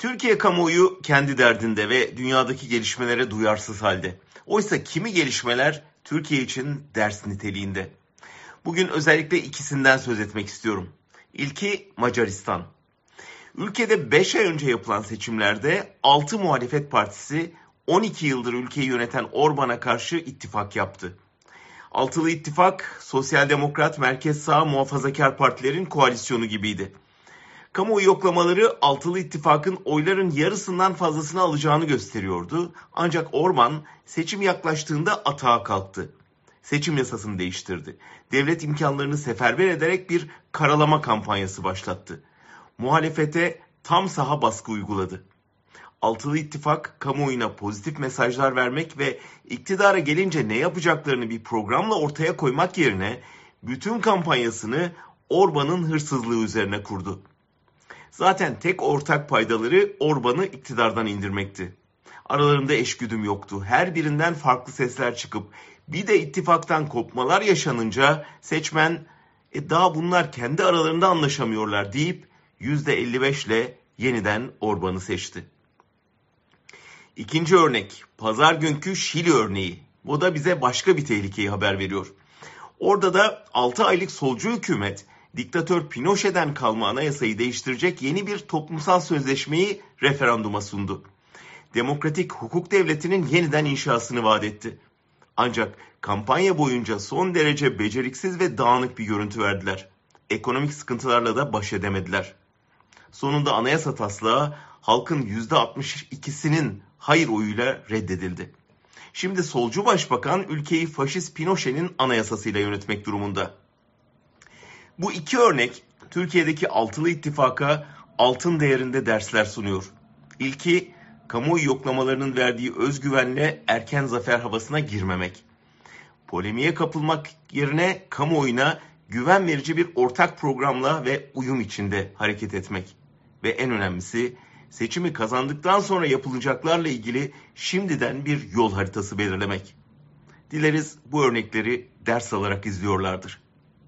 Türkiye kamuoyu kendi derdinde ve dünyadaki gelişmelere duyarsız halde. Oysa kimi gelişmeler Türkiye için ders niteliğinde. Bugün özellikle ikisinden söz etmek istiyorum. İlki Macaristan. Ülkede 5 ay önce yapılan seçimlerde 6 muhalefet partisi 12 yıldır ülkeyi yöneten Orban'a karşı ittifak yaptı. Altılı ittifak, sosyal demokrat, merkez sağ, muhafazakar partilerin koalisyonu gibiydi. Kamuoyu yoklamaları Altılı İttifak'ın oyların yarısından fazlasını alacağını gösteriyordu. Ancak Orban seçim yaklaştığında atağa kalktı. Seçim yasasını değiştirdi. Devlet imkanlarını seferber ederek bir karalama kampanyası başlattı. Muhalefete tam saha baskı uyguladı. Altılı İttifak kamuoyuna pozitif mesajlar vermek ve iktidara gelince ne yapacaklarını bir programla ortaya koymak yerine bütün kampanyasını Orban'ın hırsızlığı üzerine kurdu. Zaten tek ortak paydaları Orban'ı iktidardan indirmekti. Aralarında eşgüdüm yoktu. Her birinden farklı sesler çıkıp bir de ittifaktan kopmalar yaşanınca seçmen e daha bunlar kendi aralarında anlaşamıyorlar deyip %55 ile yeniden Orban'ı seçti. İkinci örnek pazar günkü Şili örneği. Bu da bize başka bir tehlikeyi haber veriyor. Orada da 6 aylık solcu hükümet diktatör Pinochet'den kalma anayasayı değiştirecek yeni bir toplumsal sözleşmeyi referanduma sundu. Demokratik hukuk devletinin yeniden inşasını vaat etti. Ancak kampanya boyunca son derece beceriksiz ve dağınık bir görüntü verdiler. Ekonomik sıkıntılarla da baş edemediler. Sonunda anayasa taslağı halkın %62'sinin hayır oyuyla reddedildi. Şimdi solcu başbakan ülkeyi faşist Pinochet'in anayasasıyla yönetmek durumunda. Bu iki örnek Türkiye'deki altılı ittifaka altın değerinde dersler sunuyor. İlki kamuoyu yoklamalarının verdiği özgüvenle erken zafer havasına girmemek. Polemiğe kapılmak yerine kamuoyuna güven verici bir ortak programla ve uyum içinde hareket etmek. Ve en önemlisi seçimi kazandıktan sonra yapılacaklarla ilgili şimdiden bir yol haritası belirlemek. Dileriz bu örnekleri ders alarak izliyorlardır.